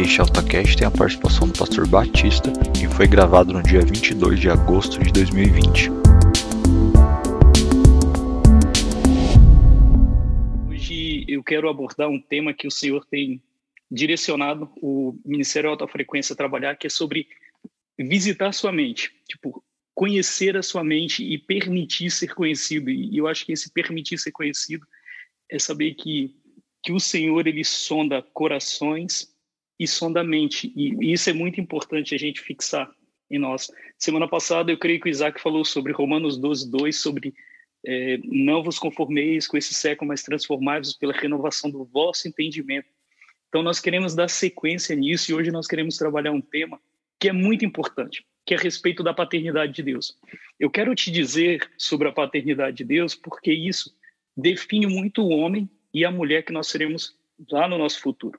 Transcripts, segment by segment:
Este AltaCast tem a participação do pastor Batista e foi gravado no dia 22 de agosto de 2020. Hoje eu quero abordar um tema que o Senhor tem direcionado o Ministério Alta Frequência a trabalhar, que é sobre visitar sua mente, tipo, conhecer a sua mente e permitir ser conhecido. E eu acho que esse permitir ser conhecido é saber que que o Senhor ele sonda corações e sonda mente. E isso é muito importante a gente fixar em nós. Semana passada, eu creio que o Isaac falou sobre Romanos 12, 2, sobre é, não vos conformeis com esse século, mas transformai-vos pela renovação do vosso entendimento. Então, nós queremos dar sequência nisso e hoje nós queremos trabalhar um tema que é muito importante, que é a respeito da paternidade de Deus. Eu quero te dizer sobre a paternidade de Deus porque isso define muito o homem e a mulher que nós seremos lá no nosso futuro.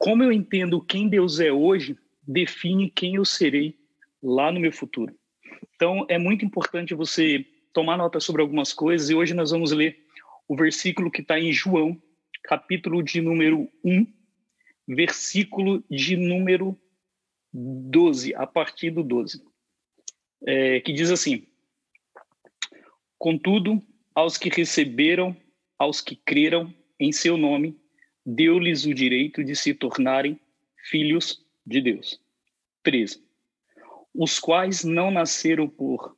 Como eu entendo quem Deus é hoje, define quem eu serei lá no meu futuro. Então, é muito importante você tomar nota sobre algumas coisas e hoje nós vamos ler o versículo que está em João, capítulo de número 1, versículo de número 12, a partir do 12, é, que diz assim: Contudo, aos que receberam, aos que creram, em seu nome, deu-lhes o direito de se tornarem filhos de Deus. 13. Os quais não nasceram por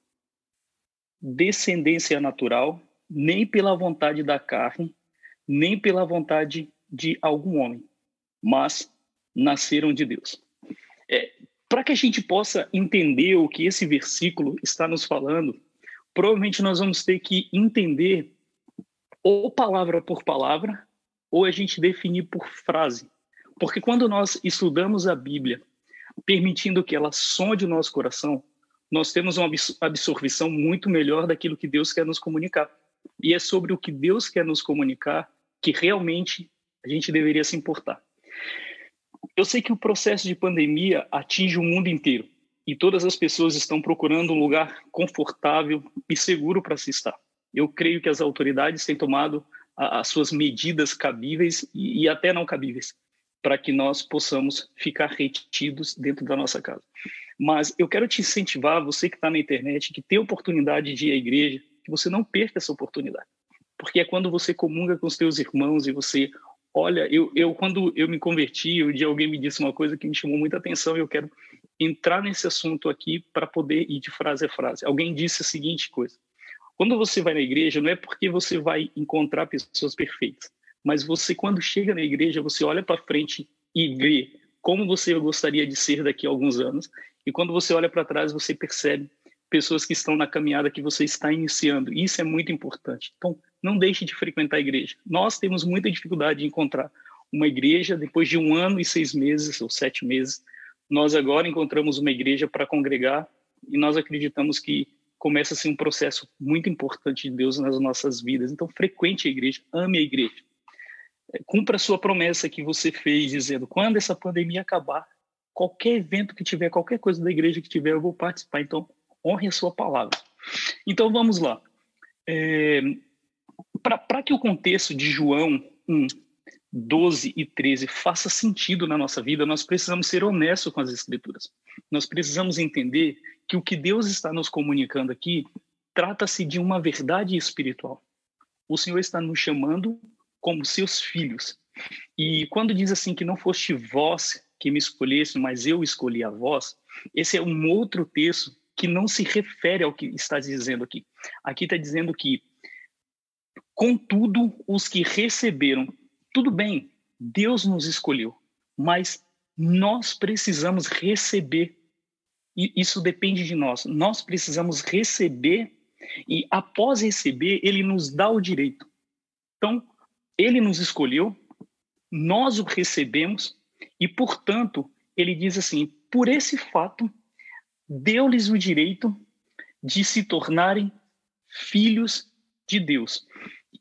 descendência natural, nem pela vontade da carne, nem pela vontade de algum homem, mas nasceram de Deus. É, Para que a gente possa entender o que esse versículo está nos falando, provavelmente nós vamos ter que entender ou palavra por palavra, ou a gente definir por frase. Porque quando nós estudamos a Bíblia, permitindo que ela sonde o nosso coração, nós temos uma absorção muito melhor daquilo que Deus quer nos comunicar. E é sobre o que Deus quer nos comunicar que realmente a gente deveria se importar. Eu sei que o processo de pandemia atinge o mundo inteiro e todas as pessoas estão procurando um lugar confortável e seguro para se estar. Eu creio que as autoridades têm tomado as suas medidas cabíveis e, e até não cabíveis para que nós possamos ficar retidos dentro da nossa casa. Mas eu quero te incentivar, você que está na internet, que tem oportunidade de ir à igreja, que você não perca essa oportunidade. Porque é quando você comunga com os teus irmãos e você olha, eu, eu quando eu me converti, um dia alguém me disse uma coisa que me chamou muita atenção e eu quero entrar nesse assunto aqui para poder ir de frase a frase. Alguém disse a seguinte coisa: quando você vai na igreja, não é porque você vai encontrar pessoas perfeitas, mas você, quando chega na igreja, você olha para frente e vê como você gostaria de ser daqui a alguns anos, e quando você olha para trás, você percebe pessoas que estão na caminhada que você está iniciando. Isso é muito importante. Então, não deixe de frequentar a igreja. Nós temos muita dificuldade de encontrar uma igreja depois de um ano e seis meses ou sete meses. Nós agora encontramos uma igreja para congregar e nós acreditamos que começa assim um processo muito importante de Deus nas nossas vidas. Então, frequente a igreja, ame a igreja. É, cumpra a sua promessa que você fez, dizendo: quando essa pandemia acabar, qualquer evento que tiver, qualquer coisa da igreja que tiver, eu vou participar. Então, honre a sua palavra. Então, vamos lá. É, Para que o contexto de João 1, 12 e 13 faça sentido na nossa vida, nós precisamos ser honestos com as Escrituras. Nós precisamos entender que o que Deus está nos comunicando aqui trata-se de uma verdade espiritual. O Senhor está nos chamando como seus filhos. E quando diz assim que não foste vós que me escolhesse, mas eu escolhi a vós, esse é um outro texto que não se refere ao que está dizendo aqui. Aqui está dizendo que, contudo, os que receberam, tudo bem, Deus nos escolheu, mas nós precisamos receber e isso depende de nós. Nós precisamos receber e após receber, ele nos dá o direito. Então, ele nos escolheu, nós o recebemos e, portanto, ele diz assim: por esse fato, deu-lhes o direito de se tornarem filhos de Deus.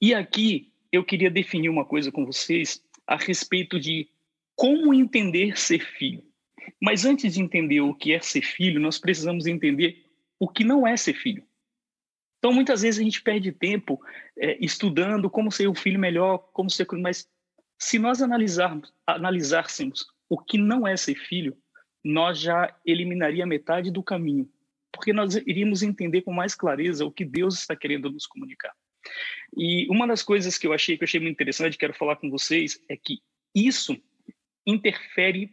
E aqui eu queria definir uma coisa com vocês a respeito de como entender ser filho. Mas antes de entender o que é ser filho, nós precisamos entender o que não é ser filho. Então, muitas vezes a gente perde tempo é, estudando como ser o filho melhor, como ser. Mas se nós analisarmos, analisássemos o que não é ser filho, nós já eliminaria metade do caminho, porque nós iríamos entender com mais clareza o que Deus está querendo nos comunicar. E uma das coisas que eu achei que eu achei muito interessante, quero falar com vocês, é que isso interfere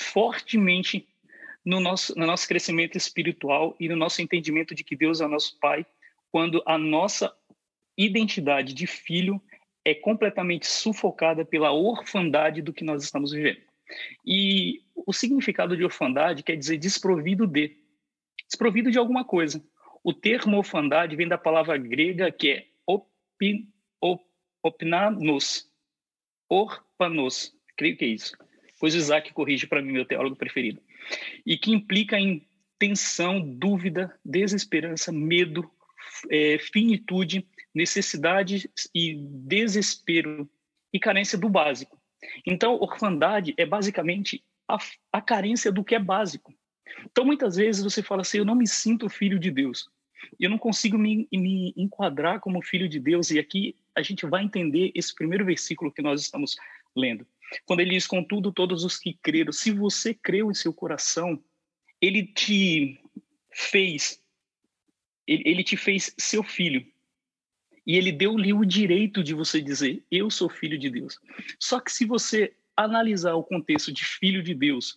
fortemente no nosso, no nosso crescimento espiritual e no nosso entendimento de que Deus é o nosso Pai, quando a nossa identidade de filho é completamente sufocada pela orfandade do que nós estamos vivendo. E o significado de orfandade quer dizer desprovido de, desprovido de alguma coisa. O termo orfandade vem da palavra grega que é opin, op, opnanos, orpanos, creio que é isso. Pois o Isaac corrige para mim, meu teólogo preferido. E que implica em tensão, dúvida, desesperança, medo, é, finitude, necessidade e desespero e carência do básico. Então, orfandade é basicamente a, a carência do que é básico. Então, muitas vezes você fala assim: eu não me sinto filho de Deus. Eu não consigo me, me enquadrar como filho de Deus. E aqui a gente vai entender esse primeiro versículo que nós estamos lendo. Quando ele diz: Contudo, todos os que creram, se você creu em seu coração, ele te fez, ele, ele te fez seu filho. E ele deu-lhe o direito de você dizer: Eu sou filho de Deus. Só que se você analisar o contexto de filho de Deus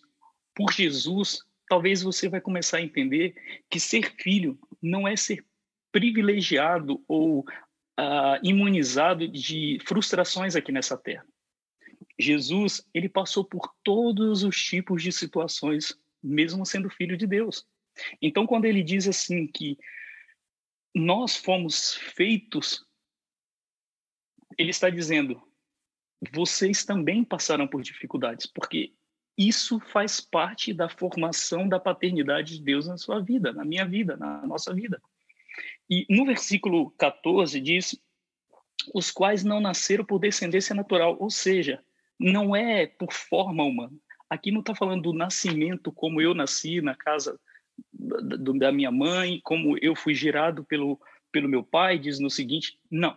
por Jesus, talvez você vai começar a entender que ser filho não é ser privilegiado ou uh, imunizado de frustrações aqui nessa terra. Jesus, ele passou por todos os tipos de situações, mesmo sendo filho de Deus. Então, quando ele diz assim que nós fomos feitos, ele está dizendo, vocês também passaram por dificuldades, porque isso faz parte da formação da paternidade de Deus na sua vida, na minha vida, na nossa vida. E no versículo 14 diz: os quais não nasceram por descendência natural, ou seja, não é por forma humana. Aqui não está falando do nascimento como eu nasci na casa da minha mãe, como eu fui gerado pelo, pelo meu pai, diz no seguinte. Não.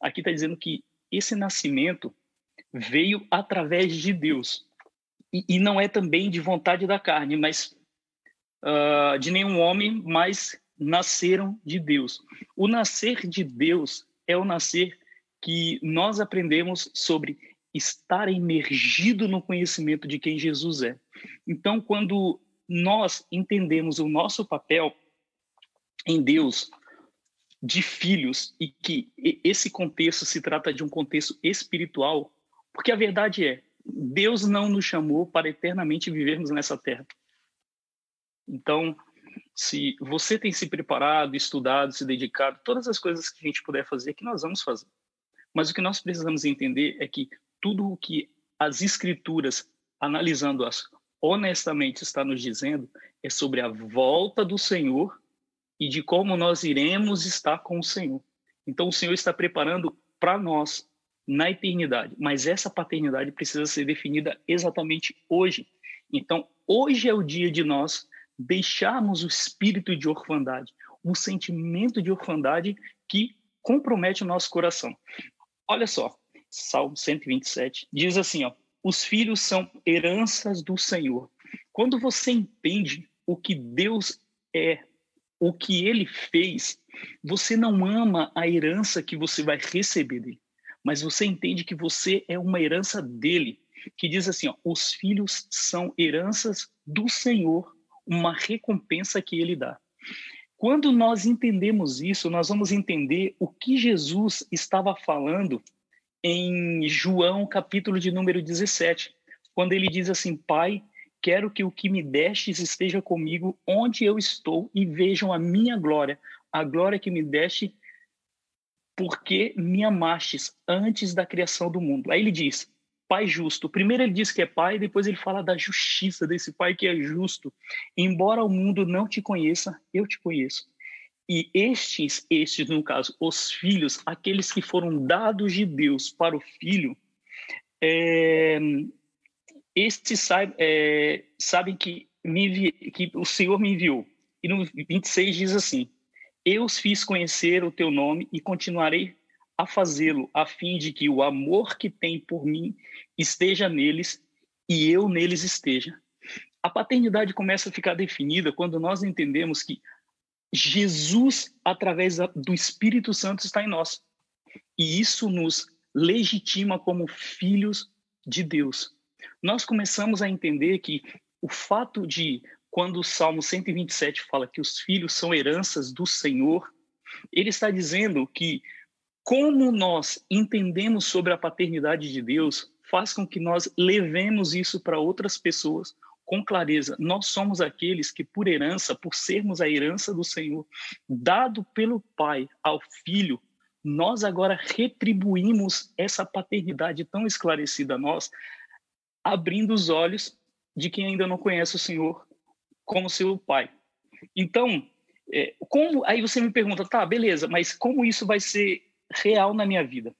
Aqui está dizendo que esse nascimento veio através de Deus. E, não é também de vontade da carne, mas uh, de nenhum homem, mas nasceram de Deus. O nascer de Deus é o nascer que nós aprendemos sobre estar emergido no conhecimento de quem Jesus é. Então, quando nós entendemos o nosso papel em Deus de filhos e que esse contexto se trata de um contexto espiritual, porque a verdade é, Deus não nos chamou para eternamente vivermos nessa terra. Então, se você tem se preparado, estudado, se dedicado, todas as coisas que a gente puder fazer, que nós vamos fazer. Mas o que nós precisamos entender é que tudo o que as escrituras, analisando-as honestamente, está nos dizendo é sobre a volta do Senhor e de como nós iremos estar com o Senhor. Então, o Senhor está preparando para nós na eternidade, mas essa paternidade precisa ser definida exatamente hoje. Então, hoje é o dia de nós deixarmos o espírito de orfandade, o sentimento de orfandade que compromete o nosso coração. Olha só, Salmo 127 diz assim, ó: os filhos são heranças do Senhor. Quando você entende o que Deus é, o que ele fez, você não ama a herança que você vai receber dele, mas você entende que você é uma herança dele, que diz assim, ó, os filhos são heranças do Senhor, uma recompensa que ele dá. Quando nós entendemos isso, nós vamos entender o que Jesus estava falando em João, capítulo de número 17, quando ele diz assim: Pai, quero que o que me destes esteja comigo onde eu estou e vejam a minha glória, a glória que me deste porque me amastes antes da criação do mundo. Aí ele diz: Pai justo. Primeiro ele diz que é pai, depois ele fala da justiça desse pai que é justo. Embora o mundo não te conheça, eu te conheço. E estes, estes, no caso, os filhos, aqueles que foram dados de Deus para o filho, é, estes sabe, é, sabem que, me, que o Senhor me enviou. E no 26 diz assim: Eu os fiz conhecer o teu nome e continuarei a fazê-lo, a fim de que o amor que tem por mim esteja neles e eu neles esteja. A paternidade começa a ficar definida quando nós entendemos que Jesus, através do Espírito Santo, está em nós. E isso nos legitima como filhos de Deus. Nós começamos a entender que o fato de, quando o Salmo 127 fala que os filhos são heranças do Senhor, ele está dizendo que, como nós entendemos sobre a paternidade de Deus, faz com que nós levemos isso para outras pessoas com clareza. Nós somos aqueles que, por herança, por sermos a herança do Senhor, dado pelo Pai ao Filho, nós agora retribuímos essa paternidade tão esclarecida a nós, abrindo os olhos de quem ainda não conhece o Senhor como seu Pai. Então, é, como aí você me pergunta, tá, beleza, mas como isso vai ser real na minha vida?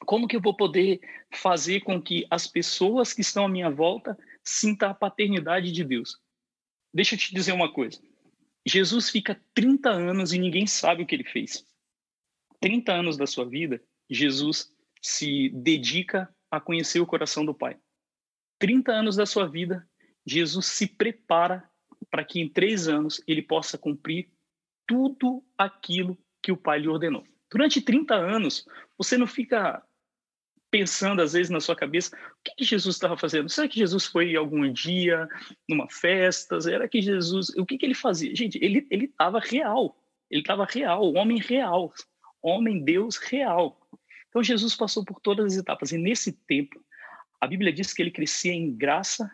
Como que eu vou poder fazer com que as pessoas que estão à minha volta sintam a paternidade de Deus? Deixa eu te dizer uma coisa. Jesus fica 30 anos e ninguém sabe o que ele fez. 30 anos da sua vida, Jesus se dedica a conhecer o coração do Pai. 30 anos da sua vida, Jesus se prepara para que em três anos ele possa cumprir tudo aquilo que o Pai lhe ordenou. Durante 30 anos, você não fica pensando às vezes na sua cabeça o que, que Jesus estava fazendo. Será que Jesus foi algum dia numa festa? Será que Jesus, o que, que ele fazia? Gente, ele ele estava real. Ele estava real, homem real, homem Deus real. Então Jesus passou por todas as etapas e nesse tempo a Bíblia diz que ele crescia em graça,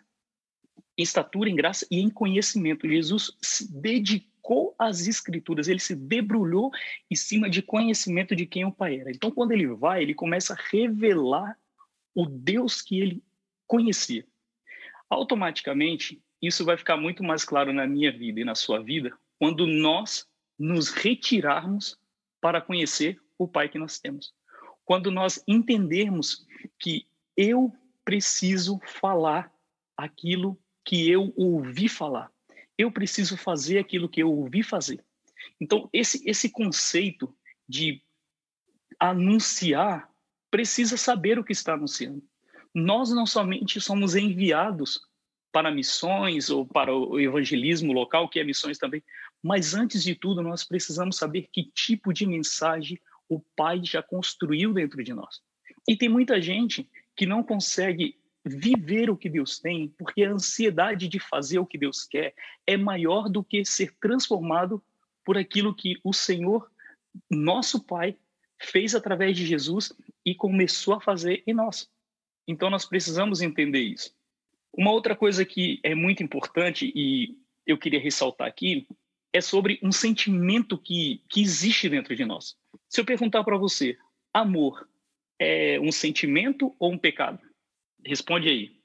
em estatura, em graça e em conhecimento. Jesus se dedicou às escrituras, ele se debrulhou em cima de conhecimento de quem o Pai era. Então, quando ele vai, ele começa a revelar o Deus que ele conhecia. Automaticamente, isso vai ficar muito mais claro na minha vida e na sua vida quando nós nos retirarmos para conhecer o Pai que nós temos. Quando nós entendermos que eu preciso falar aquilo que eu ouvi falar. Eu preciso fazer aquilo que eu ouvi fazer. Então, esse, esse conceito de anunciar precisa saber o que está anunciando. Nós não somente somos enviados para missões ou para o evangelismo local, que é missões também, mas antes de tudo, nós precisamos saber que tipo de mensagem o Pai já construiu dentro de nós. E tem muita gente que não consegue viver o que Deus tem, porque a ansiedade de fazer o que Deus quer é maior do que ser transformado por aquilo que o Senhor, nosso Pai, fez através de Jesus e começou a fazer em nós. Então nós precisamos entender isso. Uma outra coisa que é muito importante e eu queria ressaltar aqui é sobre um sentimento que, que existe dentro de nós. Se eu perguntar para você, amor é um sentimento ou um pecado? Responde aí.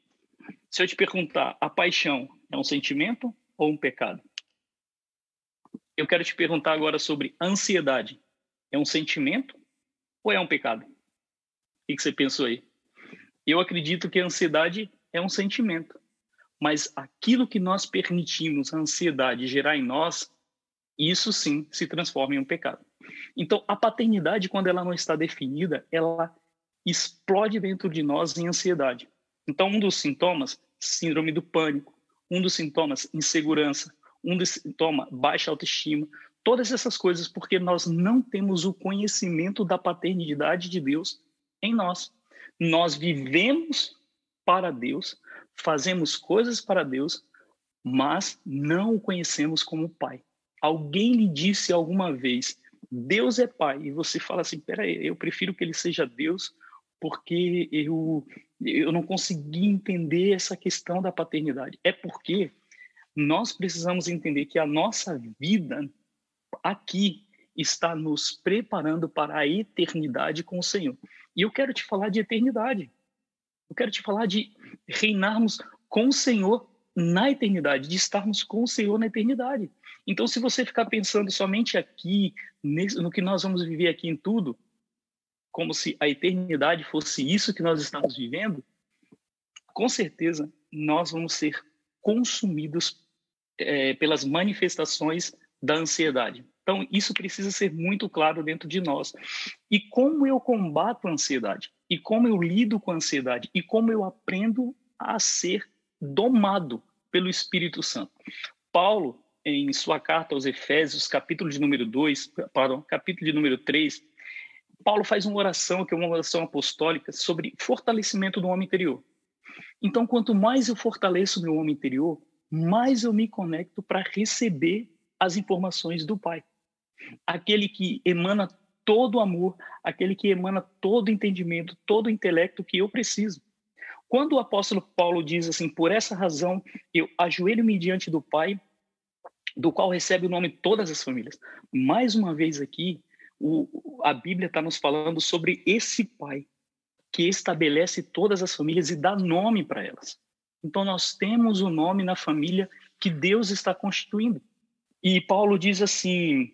Se eu te perguntar, a paixão é um sentimento ou um pecado? Eu quero te perguntar agora sobre ansiedade. É um sentimento ou é um pecado? O que você pensou aí? Eu acredito que a ansiedade é um sentimento, mas aquilo que nós permitimos a ansiedade gerar em nós, isso sim se transforma em um pecado. Então, a paternidade, quando ela não está definida, ela explode dentro de nós em ansiedade. Então, um dos sintomas, síndrome do pânico, um dos sintomas, insegurança, um dos sintomas, baixa autoestima, todas essas coisas porque nós não temos o conhecimento da paternidade de Deus em nós. Nós vivemos para Deus, fazemos coisas para Deus, mas não o conhecemos como Pai. Alguém lhe disse alguma vez, Deus é Pai, e você fala assim, peraí, eu prefiro que ele seja Deus porque eu, eu não consegui entender essa questão da paternidade. É porque nós precisamos entender que a nossa vida aqui está nos preparando para a eternidade com o Senhor. E eu quero te falar de eternidade. Eu quero te falar de reinarmos com o Senhor na eternidade, de estarmos com o Senhor na eternidade. Então, se você ficar pensando somente aqui, no que nós vamos viver aqui em tudo, como se a eternidade fosse isso que nós estamos vivendo, com certeza nós vamos ser consumidos é, pelas manifestações da ansiedade. Então, isso precisa ser muito claro dentro de nós. E como eu combato a ansiedade? E como eu lido com a ansiedade? E como eu aprendo a ser domado pelo Espírito Santo. Paulo, em sua carta aos Efésios, capítulo de número 2, pardon, capítulo de número 3, Paulo faz uma oração, que é uma oração apostólica, sobre fortalecimento do homem interior. Então, quanto mais eu fortaleço meu homem interior, mais eu me conecto para receber as informações do Pai. Aquele que emana todo amor, aquele que emana todo entendimento, todo intelecto que eu preciso. Quando o apóstolo Paulo diz assim, por essa razão eu ajoelho-me diante do Pai, do qual recebe o nome todas as famílias. Mais uma vez aqui, o, a Bíblia está nos falando sobre esse Pai que estabelece todas as famílias e dá nome para elas. Então nós temos o nome na família que Deus está constituindo. E Paulo diz assim: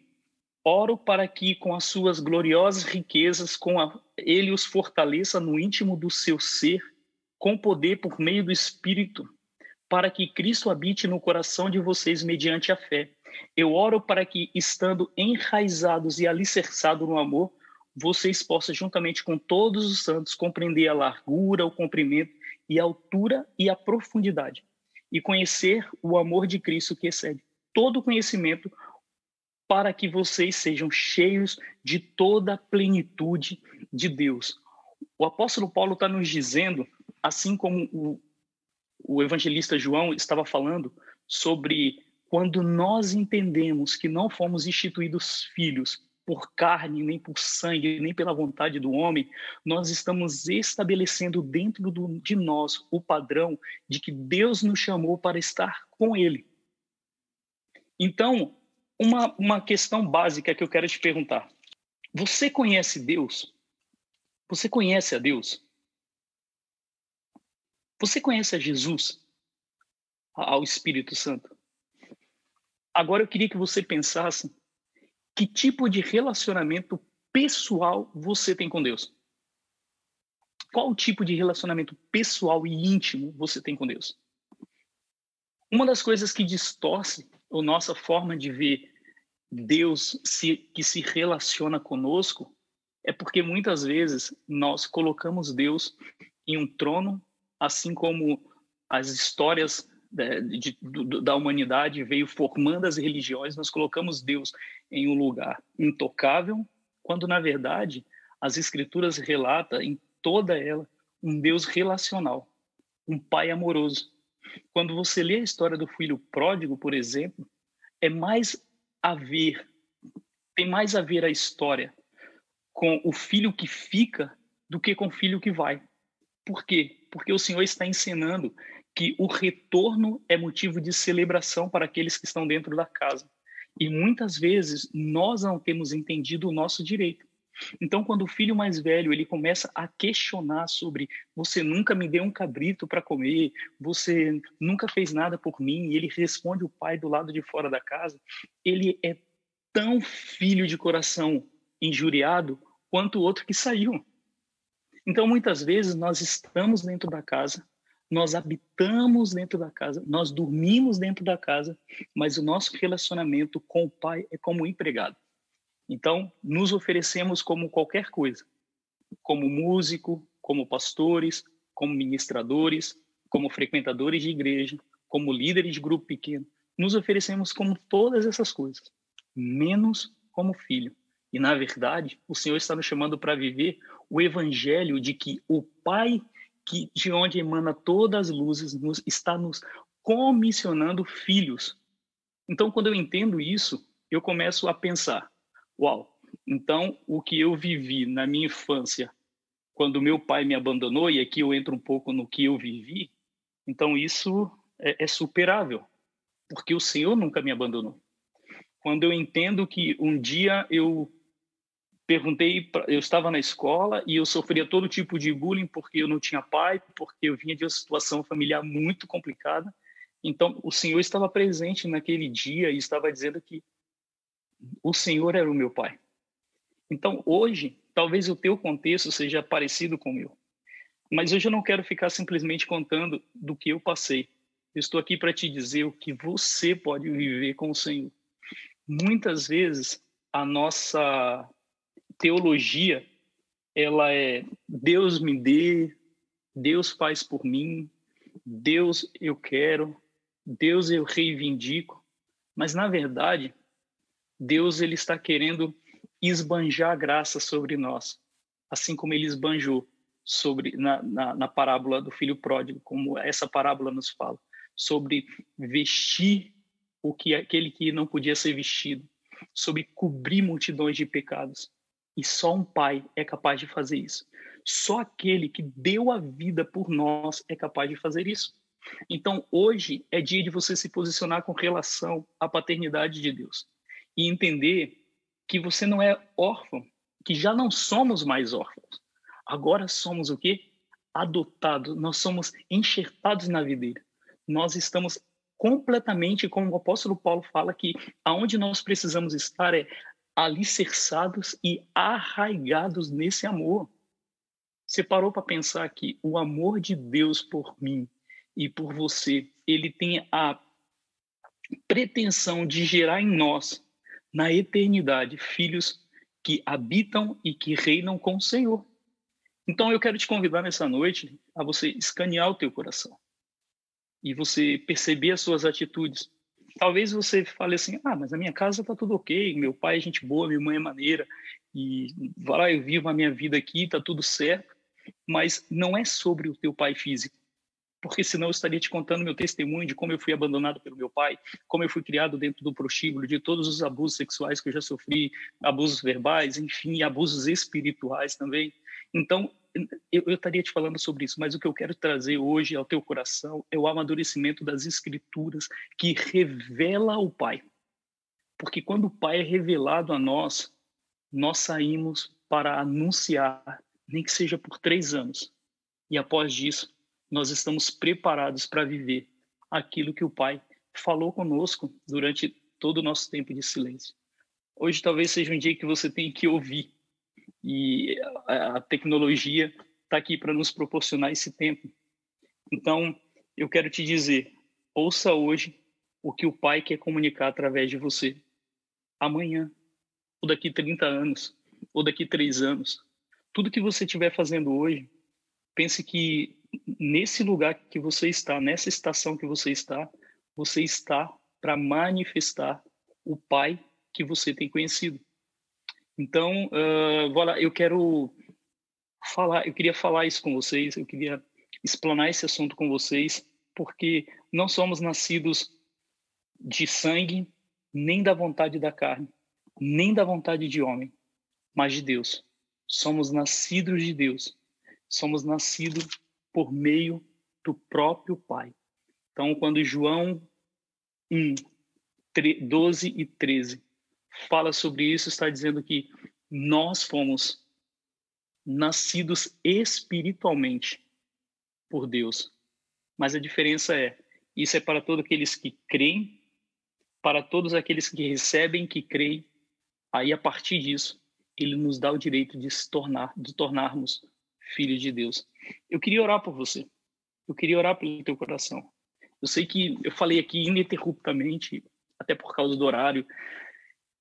Oro para que, com as suas gloriosas riquezas, com a, ele os fortaleça no íntimo do seu ser, com poder por meio do Espírito, para que Cristo habite no coração de vocês mediante a fé. Eu oro para que, estando enraizados e alicerçados no amor, vocês possam, juntamente com todos os santos, compreender a largura, o comprimento e a altura e a profundidade, e conhecer o amor de Cristo que excede todo conhecimento, para que vocês sejam cheios de toda a plenitude de Deus. O apóstolo Paulo está nos dizendo, assim como o, o evangelista João estava falando, sobre quando nós entendemos que não fomos instituídos filhos por carne, nem por sangue, nem pela vontade do homem, nós estamos estabelecendo dentro do, de nós o padrão de que Deus nos chamou para estar com Ele. Então, uma, uma questão básica que eu quero te perguntar: você conhece Deus? Você conhece a Deus? Você conhece a Jesus? Ao Espírito Santo? Agora eu queria que você pensasse que tipo de relacionamento pessoal você tem com Deus. Qual tipo de relacionamento pessoal e íntimo você tem com Deus? Uma das coisas que distorce a nossa forma de ver Deus se, que se relaciona conosco é porque muitas vezes nós colocamos Deus em um trono, assim como as histórias de, de, de, da humanidade veio formando as religiões, nós colocamos Deus em um lugar intocável, quando na verdade as escrituras relatam em toda ela um Deus relacional, um pai amoroso. Quando você lê a história do filho pródigo, por exemplo, é mais a ver, tem mais a ver a história com o filho que fica do que com o filho que vai. Por quê? Porque o Senhor está ensinando que o retorno é motivo de celebração para aqueles que estão dentro da casa. E muitas vezes nós não temos entendido o nosso direito. Então, quando o filho mais velho ele começa a questionar sobre você nunca me deu um cabrito para comer, você nunca fez nada por mim, e ele responde o pai do lado de fora da casa, ele é tão filho de coração injuriado quanto o outro que saiu. Então, muitas vezes nós estamos dentro da casa, nós habitamos dentro da casa, nós dormimos dentro da casa, mas o nosso relacionamento com o pai é como empregado. Então, nos oferecemos como qualquer coisa, como músico, como pastores, como ministradores, como frequentadores de igreja, como líderes de grupo pequeno. Nos oferecemos como todas essas coisas, menos como filho. E, na verdade, o Senhor está nos chamando para viver o evangelho de que o Pai, que de onde emana todas as luzes, nos, está nos comissionando filhos. Então, quando eu entendo isso, eu começo a pensar: Uau! Então, o que eu vivi na minha infância, quando meu pai me abandonou, e aqui eu entro um pouco no que eu vivi, então isso é, é superável, porque o Senhor nunca me abandonou. Quando eu entendo que um dia eu perguntei, eu estava na escola e eu sofria todo tipo de bullying porque eu não tinha pai, porque eu vinha de uma situação familiar muito complicada. Então, o Senhor estava presente naquele dia e estava dizendo que o Senhor era o meu pai. Então, hoje, talvez o teu contexto seja parecido com o meu. Mas hoje eu não quero ficar simplesmente contando do que eu passei. Eu estou aqui para te dizer o que você pode viver com o Senhor. Muitas vezes a nossa teologia ela é Deus me dê, Deus faz por mim, Deus eu quero, Deus eu reivindico, mas na verdade, Deus ele está querendo esbanjar graça sobre nós, assim como ele esbanjou sobre na, na, na parábola do filho pródigo, como essa parábola nos fala, sobre vestir o que aquele que não podia ser vestido, sobre cobrir multidões de pecados. E só um pai é capaz de fazer isso. Só aquele que deu a vida por nós é capaz de fazer isso. Então, hoje é dia de você se posicionar com relação à paternidade de Deus e entender que você não é órfão, que já não somos mais órfãos. Agora somos o quê? Adotados, nós somos enxertados na videira. Nós estamos completamente, como o apóstolo Paulo fala, que aonde nós precisamos estar é alicerçados e arraigados nesse amor. Você parou para pensar que o amor de Deus por mim e por você, ele tem a pretensão de gerar em nós, na eternidade, filhos que habitam e que reinam com o Senhor. Então eu quero te convidar nessa noite a você escanear o teu coração e você perceber as suas atitudes. Talvez você fale assim: "Ah, mas a minha casa está tudo OK, meu pai é gente boa, minha mãe é maneira e vai lá eu vivo a minha vida aqui, está tudo certo". Mas não é sobre o teu pai físico porque senão eu estaria te contando meu testemunho de como eu fui abandonado pelo meu pai, como eu fui criado dentro do prostíbulo, de todos os abusos sexuais que eu já sofri, abusos verbais, enfim, abusos espirituais também. Então, eu, eu estaria te falando sobre isso, mas o que eu quero trazer hoje ao teu coração é o amadurecimento das escrituras que revela o Pai. Porque quando o Pai é revelado a nós, nós saímos para anunciar, nem que seja por três anos. E após disso, nós estamos preparados para viver aquilo que o Pai falou conosco durante todo o nosso tempo de silêncio. Hoje talvez seja um dia que você tem que ouvir e a tecnologia está aqui para nos proporcionar esse tempo. Então, eu quero te dizer, ouça hoje o que o Pai quer comunicar através de você. Amanhã, ou daqui 30 anos, ou daqui 3 anos. Tudo que você estiver fazendo hoje, pense que nesse lugar que você está, nessa estação que você está, você está para manifestar o Pai que você tem conhecido. Então, uh, voilà, eu quero falar, eu queria falar isso com vocês, eu queria explanar esse assunto com vocês, porque não somos nascidos de sangue, nem da vontade da carne, nem da vontade de homem, mas de Deus. Somos nascidos de Deus. Somos nascidos por meio do próprio Pai. Então, quando João 1, 12 e 13 fala sobre isso, está dizendo que nós fomos nascidos espiritualmente por Deus. Mas a diferença é, isso é para todos aqueles que creem, para todos aqueles que recebem, que creem. Aí, a partir disso, ele nos dá o direito de se tornar, de tornarmos filho de Deus. Eu queria orar por você. Eu queria orar pelo teu coração. Eu sei que eu falei aqui ininterruptamente, até por causa do horário,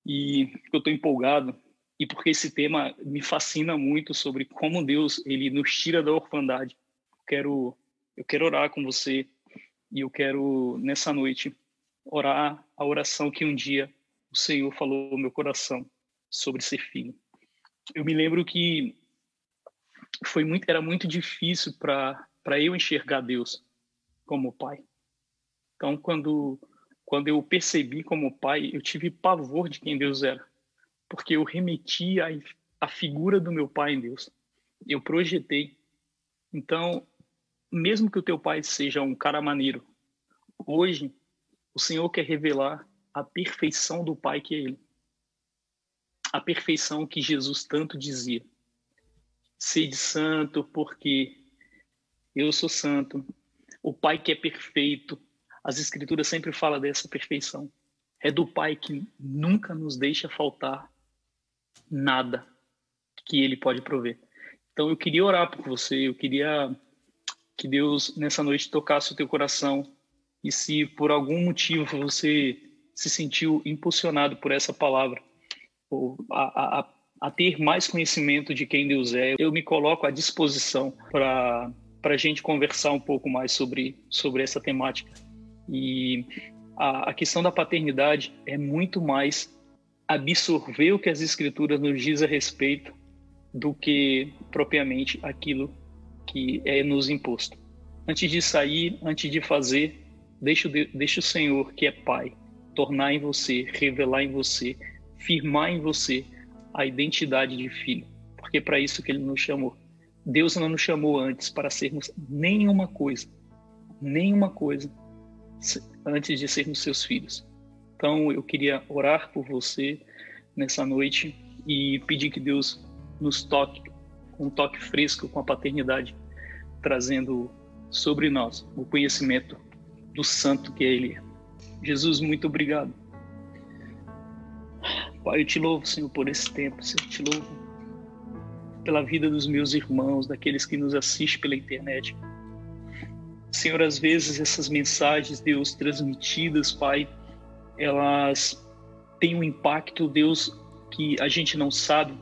e eu estou empolgado e porque esse tema me fascina muito sobre como Deus ele nos tira da orfandade. Eu quero eu quero orar com você e eu quero nessa noite orar a oração que um dia o Senhor falou no meu coração sobre ser filho. Eu me lembro que foi muito, era muito difícil para para eu enxergar Deus como pai. Então, quando quando eu percebi como pai, eu tive pavor de quem Deus era, porque eu remeti a, a figura do meu pai em Deus. Eu projetei. Então, mesmo que o teu pai seja um cara maneiro, hoje o Senhor quer revelar a perfeição do pai que é ele. A perfeição que Jesus tanto dizia sede santo, porque eu sou santo. O Pai que é perfeito. As Escrituras sempre falam dessa perfeição. É do Pai que nunca nos deixa faltar nada que Ele pode prover. Então eu queria orar por você, eu queria que Deus nessa noite tocasse o teu coração e se por algum motivo você se sentiu impulsionado por essa palavra, ou a, a, a ter mais conhecimento de quem Deus é. Eu me coloco à disposição para para a gente conversar um pouco mais sobre, sobre essa temática. E a, a questão da paternidade é muito mais absorver o que as escrituras nos diz a respeito do que propriamente aquilo que é nos imposto. Antes de sair, antes de fazer, deixa, deixa o Senhor, que é Pai, tornar em você, revelar em você, firmar em você a identidade de filho, porque é para isso que Ele nos chamou. Deus não nos chamou antes para sermos nenhuma coisa, nenhuma coisa, antes de sermos seus filhos. Então, eu queria orar por você nessa noite e pedir que Deus nos toque, com um toque fresco, com a paternidade, trazendo sobre nós o conhecimento do santo que é Ele. Jesus, muito obrigado. Pai, eu te louvo, Senhor, por esse tempo. Senhor, eu te louvo pela vida dos meus irmãos, daqueles que nos assistem pela internet. Senhor, às vezes essas mensagens, Deus, transmitidas, Pai, elas têm um impacto, Deus, que a gente não sabe.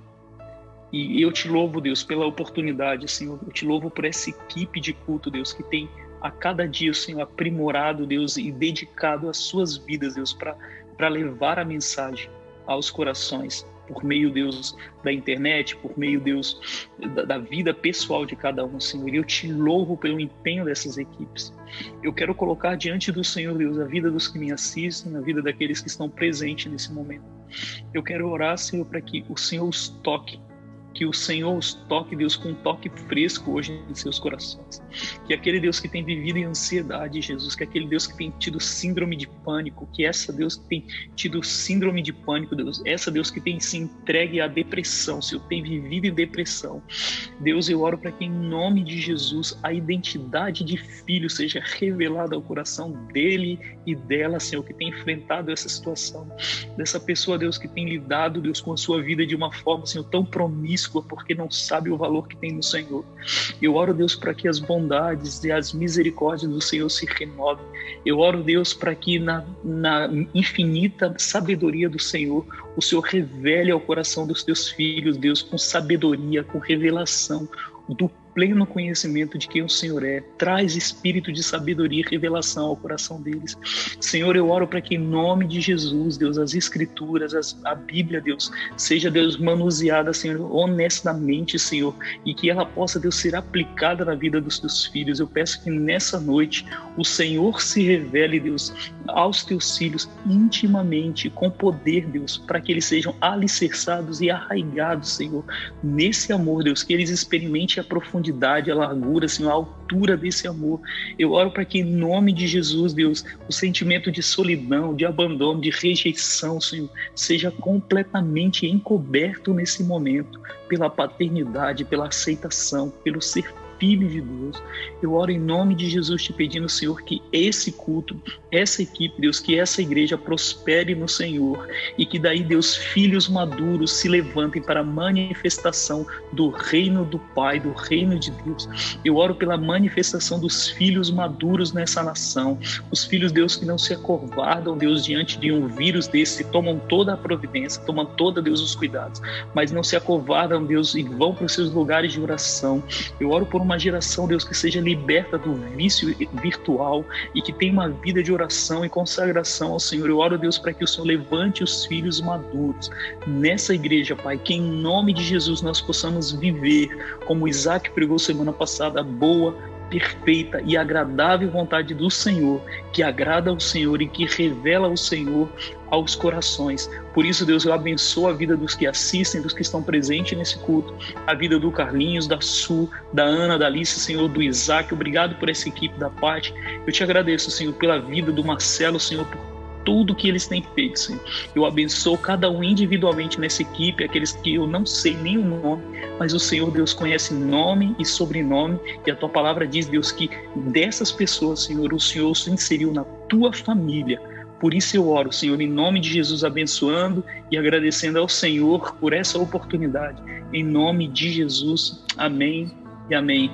E eu te louvo, Deus, pela oportunidade, Senhor. Eu te louvo por essa equipe de culto, Deus, que tem a cada dia, Senhor, aprimorado, Deus, e dedicado as suas vidas, Deus, para levar a mensagem aos corações por meio, Deus, da internet, por meio, Deus, da, da, vida pessoal de cada um, Senhor. E eu te louvo pelo empenho dessas equipes. Eu quero colocar diante do Senhor, Deus, a vida dos que me assistem, a vida daqueles que estão presentes nesse momento. Eu quero orar, Senhor, para que o Senhor os toque que o Senhor os toque, Deus, com um toque fresco hoje em seus corações. Que aquele Deus que tem vivido em ansiedade, Jesus, que aquele Deus que tem tido síndrome de pânico, que essa Deus que tem tido síndrome de pânico, Deus, essa Deus que tem se entregue à depressão, se eu tenho vivido em depressão. Deus, eu oro para que em nome de Jesus a identidade de filho seja revelada ao coração dele e dela, Senhor, que tem enfrentado essa situação. Dessa pessoa, Deus, que tem lidado, Deus, com a sua vida de uma forma, Senhor, tão promissora porque não sabe o valor que tem no Senhor. Eu oro, Deus, para que as bondades e as misericórdias do Senhor se renovem. Eu oro, Deus, para que na, na infinita sabedoria do Senhor, o Senhor revele ao coração dos teus filhos, Deus, com sabedoria, com revelação, do pleno conhecimento de quem o Senhor é. Traz espírito de sabedoria e revelação ao coração deles. Senhor, eu oro para que em nome de Jesus, Deus, as escrituras, as, a Bíblia, Deus, seja, Deus, manuseada, Senhor, honestamente, Senhor, e que ela possa, Deus, ser aplicada na vida dos teus filhos. Eu peço que nessa noite o Senhor se revele, Deus, aos teus filhos intimamente, com poder, Deus, para que eles sejam alicerçados e arraigados, Senhor, nesse amor, Deus, que eles experimentem a profundidade profundidade, a largura, Senhor, a altura desse amor. Eu oro para que, em nome de Jesus, Deus, o sentimento de solidão, de abandono, de rejeição, Senhor, seja completamente encoberto nesse momento pela paternidade, pela aceitação, pelo ser filho de Deus. Eu oro em nome de Jesus te pedindo, Senhor, que esse culto, essa equipe, Deus, que essa igreja prospere no Senhor e que daí, Deus, filhos maduros se levantem para a manifestação do reino do Pai, do reino de Deus. Eu oro pela manifestação dos filhos maduros nessa nação, os filhos, Deus, que não se acovardam, Deus, diante de um vírus desse, tomam toda a providência, tomam toda, Deus, os cuidados, mas não se acovardam, Deus, e vão para os seus lugares de oração. Eu oro por uma uma geração, Deus, que seja liberta do vício virtual e que tenha uma vida de oração e consagração ao Senhor. Eu oro, Deus, para que o Senhor levante os filhos maduros nessa igreja, Pai, que em nome de Jesus nós possamos viver como Isaac pregou semana passada, boa, perfeita e agradável vontade do Senhor, que agrada ao Senhor e que revela o Senhor aos corações. Por isso, Deus, eu abençoo a vida dos que assistem, dos que estão presentes nesse culto, a vida do Carlinhos, da Su, da Ana, da Alice, Senhor, do Isaac. Obrigado por essa equipe da parte. Eu te agradeço, Senhor, pela vida do Marcelo, Senhor, por tudo que eles têm feito, Senhor. Eu abençoo cada um individualmente nessa equipe, aqueles que eu não sei nem o nome, mas o Senhor Deus conhece nome e sobrenome, e a tua palavra diz, Deus, que dessas pessoas, Senhor, o Senhor se inseriu na tua família. Por isso eu oro, Senhor, em nome de Jesus, abençoando e agradecendo ao Senhor por essa oportunidade. Em nome de Jesus. Amém e amém.